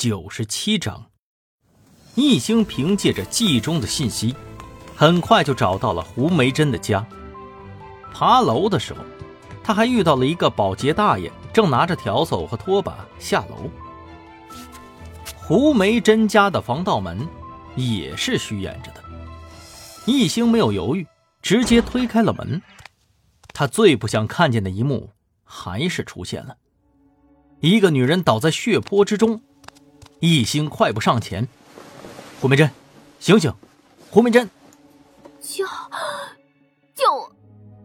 九十七章。易星凭借着记忆中的信息，很快就找到了胡梅珍的家。爬楼的时候，他还遇到了一个保洁大爷，正拿着笤帚和拖把下楼。胡梅珍家的防盗门也是虚掩着的。易星没有犹豫，直接推开了门。他最不想看见的一幕还是出现了：一个女人倒在血泊之中。易星快步上前：“胡梅珍，醒醒！胡梅珍，救救我！”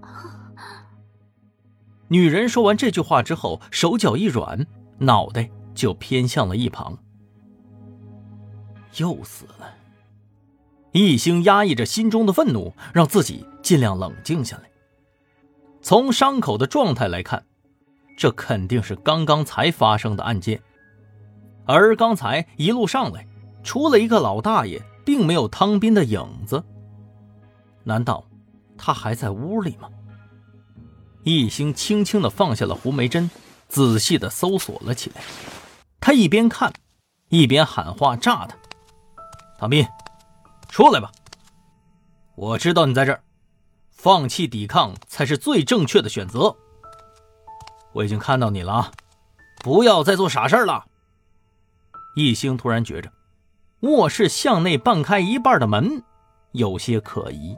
女人说完这句话之后，手脚一软，脑袋就偏向了一旁。又死了。一星压抑着心中的愤怒，让自己尽量冷静下来。从伤口的状态来看，这肯定是刚刚才发生的案件。而刚才一路上来，除了一个老大爷，并没有汤斌的影子。难道他还在屋里吗？一星轻轻的放下了胡梅珍，仔细的搜索了起来。他一边看，一边喊话炸他：“唐斌，出来吧！我知道你在这儿，放弃抵抗才是最正确的选择。我已经看到你了，不要再做傻事了。”一星突然觉着，卧室向内半开一半的门有些可疑。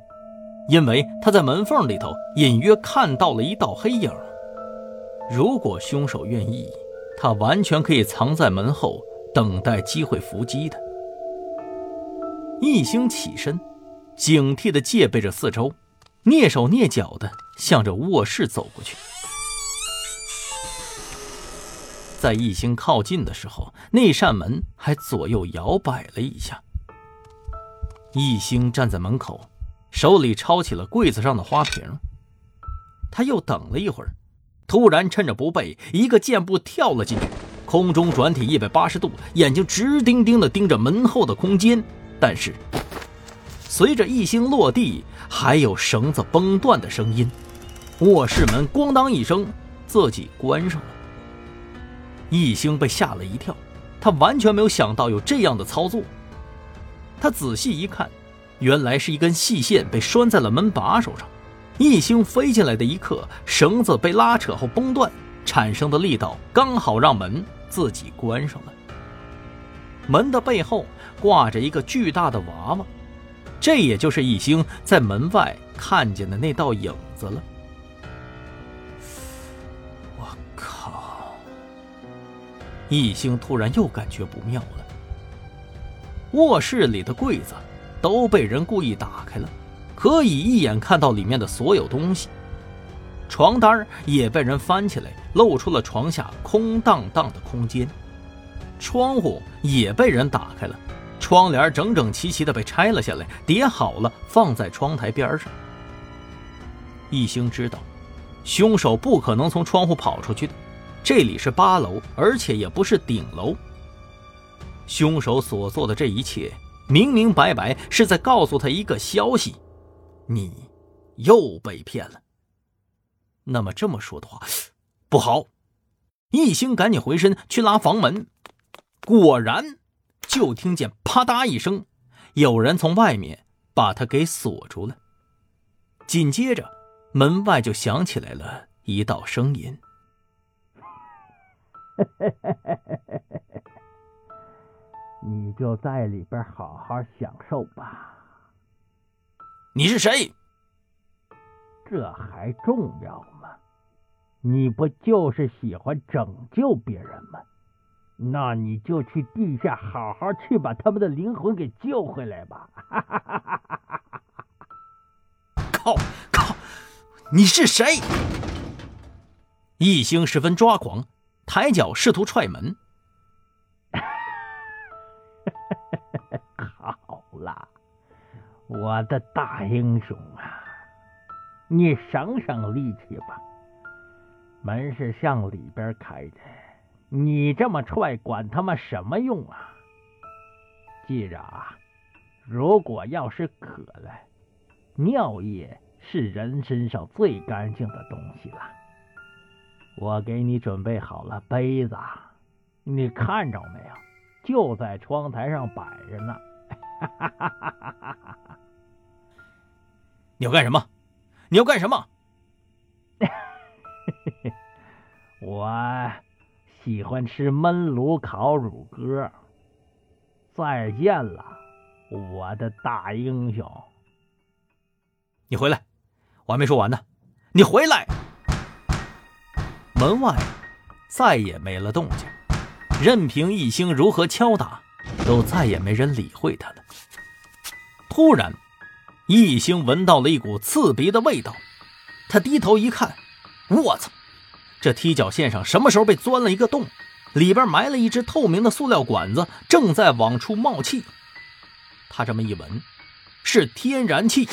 因为他在门缝里头隐约看到了一道黑影。如果凶手愿意，他完全可以藏在门后，等待机会伏击的。一星起身，警惕地戒备着四周，蹑手蹑脚地向着卧室走过去。在一星靠近的时候，那扇门还左右摇摆了一下。一星站在门口。手里抄起了柜子上的花瓶，他又等了一会儿，突然趁着不备，一个箭步跳了进去，空中转体一百八十度，眼睛直盯盯地盯着门后的空间。但是，随着一星落地，还有绳子崩断的声音，卧室门咣当一声自己关上了。一星被吓了一跳，他完全没有想到有这样的操作。他仔细一看。原来是一根细线被拴在了门把手上，一星飞进来的一刻，绳子被拉扯后崩断，产生的力道刚好让门自己关上了。门的背后挂着一个巨大的娃娃，这也就是一星在门外看见的那道影子了。一星突然又感觉不妙了，卧室里的柜子。都被人故意打开了，可以一眼看到里面的所有东西。床单也被人翻起来，露出了床下空荡荡的空间。窗户也被人打开了，窗帘整整齐齐的被拆了下来，叠好了放在窗台边上。一星知道，凶手不可能从窗户跑出去的，这里是八楼，而且也不是顶楼。凶手所做的这一切。明明白白是在告诉他一个消息，你又被骗了。那么这么说的话，不好！一星赶紧回身去拉房门，果然就听见啪嗒一声，有人从外面把他给锁住了。紧接着，门外就响起来了一道声音。你就在里边好好享受吧。你是谁？这还重要吗？你不就是喜欢拯救别人吗？那你就去地下好好去把他们的灵魂给救回来吧！靠靠！你是谁？一星十分抓狂，抬脚试图踹门。我的大英雄啊，你省省力气吧。门是向里边开的，你这么踹，管他妈什么用啊？记着啊，如果要是渴了，尿液是人身上最干净的东西了。我给你准备好了杯子，你看着没有？就在窗台上摆着呢。你要干什么？你要干什么？我喜欢吃焖炉烤乳鸽。再见了，我的大英雄。你回来，我还没说完呢。你回来。门外再也没了动静，任凭一星如何敲打，都再也没人理会他了。突然，一星闻到了一股刺鼻的味道，他低头一看，我操！这踢脚线上什么时候被钻了一个洞？里边埋了一只透明的塑料管子，正在往出冒气。他这么一闻，是天然气。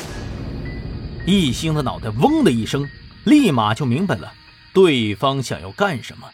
一星的脑袋嗡的一声，立马就明白了，对方想要干什么。